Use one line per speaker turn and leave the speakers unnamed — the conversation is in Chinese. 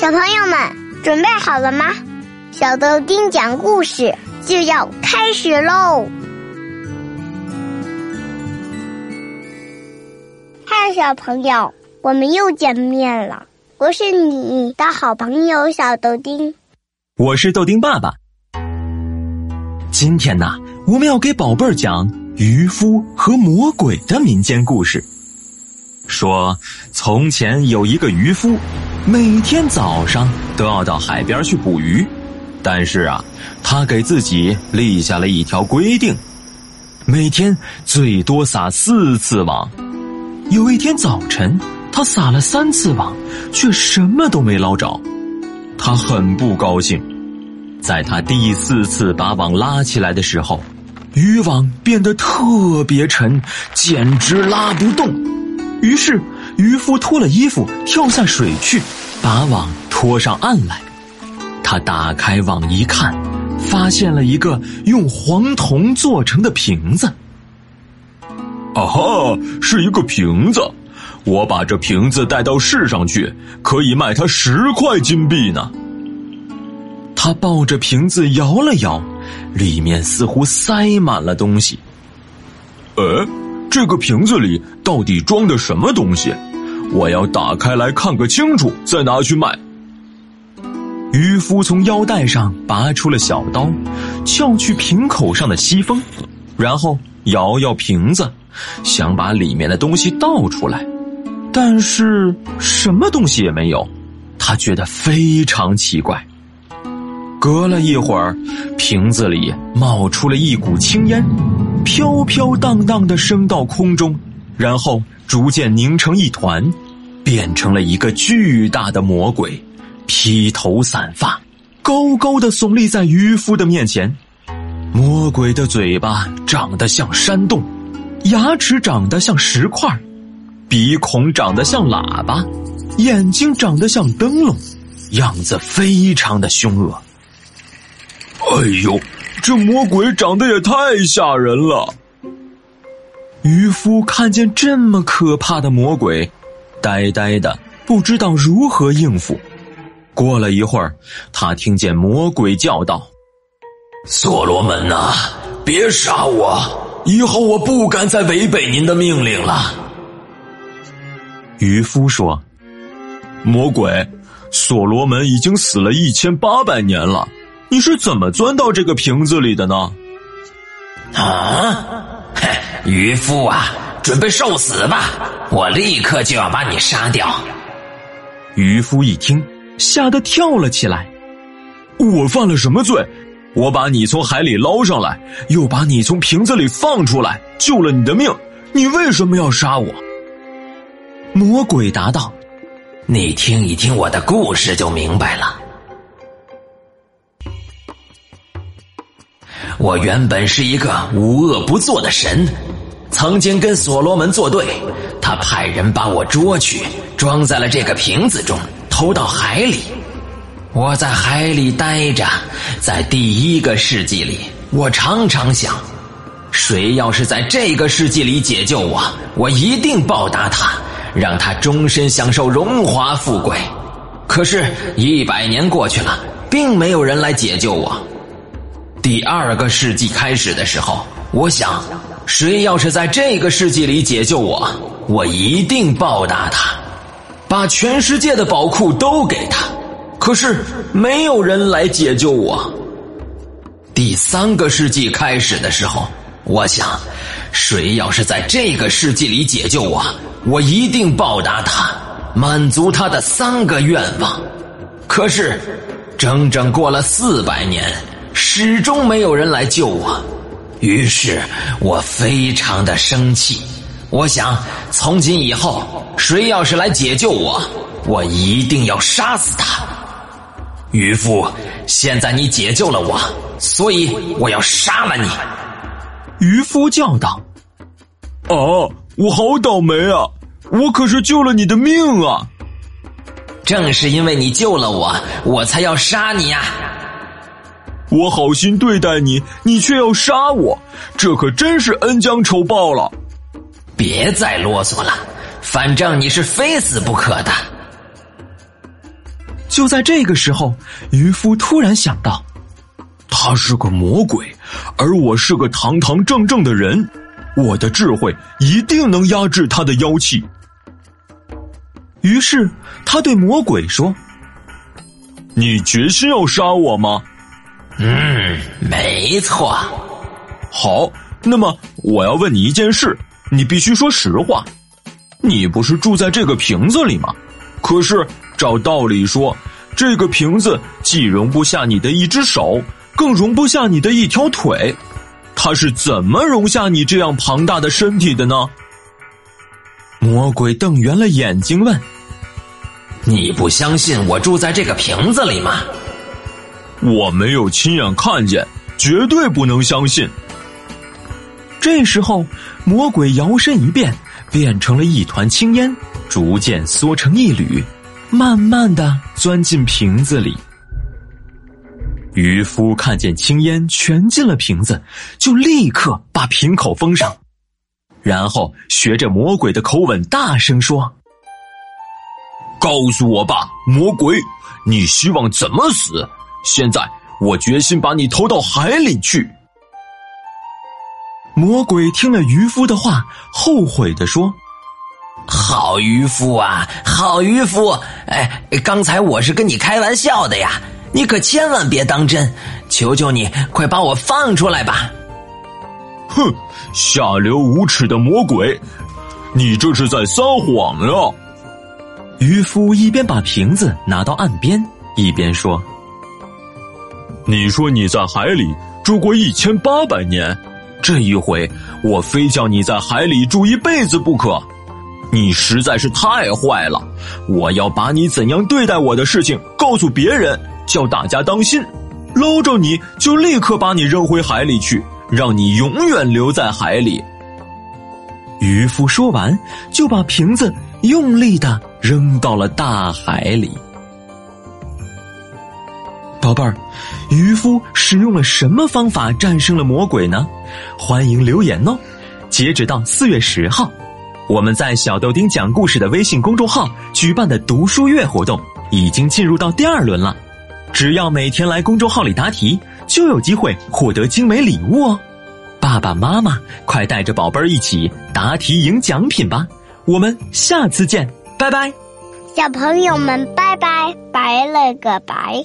小朋友们准备好了吗？小豆丁讲故事就要开始喽！嗨，小朋友，我们又见面了。我是你的好朋友小豆丁，
我是豆丁爸爸。今天呢，我们要给宝贝儿讲渔夫和魔鬼的民间故事。说，从前有一个渔夫，每天早上都要到海边去捕鱼，但是啊，他给自己立下了一条规定：每天最多撒四次网。有一天早晨，他撒了三次网，却什么都没捞着，他很不高兴。在他第四次把网拉起来的时候，渔网变得特别沉，简直拉不动。于是，渔夫脱了衣服，跳下水去，把网拖上岸来。他打开网一看，发现了一个用黄铜做成的瓶子。啊哈，是一个瓶子！我把这瓶子带到市上去，可以卖它十块金币呢。他抱着瓶子摇了摇，里面似乎塞满了东西。呃。这个瓶子里到底装的什么东西？我要打开来看个清楚，再拿去卖。渔夫从腰带上拔出了小刀，撬去瓶口上的锡封，然后摇摇瓶子，想把里面的东西倒出来，但是什么东西也没有。他觉得非常奇怪。隔了一会儿，瓶子里冒出了一股青烟。飘飘荡荡的升到空中，然后逐渐凝成一团，变成了一个巨大的魔鬼，披头散发，高高的耸立在渔夫的面前。魔鬼的嘴巴长得像山洞，牙齿长得像石块，鼻孔长得像喇叭，眼睛长得像灯笼，样子非常的凶恶。哎呦！这魔鬼长得也太吓人了。渔夫看见这么可怕的魔鬼，呆呆的不知道如何应付。过了一会儿，他听见魔鬼叫道：“
所罗门呐，别杀我！以后我不敢再违背您的命令了。”
渔夫说：“魔鬼，所罗门已经死了一千八百年了。”你是怎么钻到这个瓶子里的呢？
啊，渔夫啊，准备受死吧！我立刻就要把你杀掉。
渔夫一听，吓得跳了起来。我犯了什么罪？我把你从海里捞上来，又把你从瓶子里放出来，救了你的命，你为什么要杀我？魔鬼答道：“
你听一听我的故事就明白了。”我原本是一个无恶不作的神，曾经跟所罗门作对，他派人把我捉去，装在了这个瓶子中，投到海里。我在海里待着，在第一个世纪里，我常常想，谁要是在这个世纪里解救我，我一定报答他，让他终身享受荣华富贵。可是，一百年过去了，并没有人来解救我。第二个世纪开始的时候，我想，谁要是在这个世纪里解救我，我一定报答他，把全世界的宝库都给他。可是没有人来解救我。第三个世纪开始的时候，我想，谁要是在这个世纪里解救我，我一定报答他，满足他的三个愿望。可是，整整过了四百年。始终没有人来救我，于是我非常的生气。我想，从今以后，谁要是来解救我，我一定要杀死他。渔夫，现在你解救了我，所以我要杀了你。
渔夫叫道：“哦，我好倒霉啊！我可是救了你的命啊！
正是因为你救了我，我才要杀你呀！”
我好心对待你，你却要杀我，这可真是恩将仇报了。
别再啰嗦了，反正你是非死不可的。
就在这个时候，渔夫突然想到，
他是个魔鬼，而我是个堂堂正正的人，我的智慧一定能压制他的妖气。
于是他对魔鬼说：“
你决心要杀我吗？”“
嗯，没错。”“
好，那么我要问你一件事，你必须说实话。你不是住在这个瓶子里吗？可是照道理说，这个瓶子既容不下你的一只手，更容不下你的一条腿，它是怎么容下你这样庞大的身体的呢？”
魔鬼瞪圆了眼睛问：“
你不相信我住在这个瓶子里吗？”“
我没有亲眼看见，绝对不能相信。”
这时候，魔鬼摇身一变，变成了一团青烟，逐渐缩成一缕，慢慢的钻进瓶子里。渔夫看见青烟全进了瓶子，就立刻把瓶口封上。然后学着魔鬼的口吻大声说：“
告诉我吧，魔鬼，你希望怎么死？现在我决心把你投到海里去。”
魔鬼听了渔夫的话，后悔的说：“
好渔夫啊，好渔夫！哎，刚才我是跟你开玩笑的呀，你可千万别当真！求求你，快把我放出来吧！”
哼。下流无耻的魔鬼，你这是在撒谎呀！
渔夫一边把瓶子拿到岸边，一边说：“
你说你在海里住过一千八百年，这一回我非叫你在海里住一辈子不可！你实在是太坏了！我要把你怎样对待我的事情告诉别人，叫大家当心，捞着你就立刻把你扔回海里去。”让你永远留在海里。
渔夫说完，就把瓶子用力的扔到了大海里。宝贝儿，渔夫使用了什么方法战胜了魔鬼呢？欢迎留言哦！截止到四月十号，我们在小豆丁讲故事的微信公众号举办的读书月活动已经进入到第二轮了。只要每天来公众号里答题。就有机会获得精美礼物哦！爸爸妈妈，快带着宝贝儿一起答题赢奖品吧！我们下次见，拜拜！
小朋友们，拜拜，拜了个拜。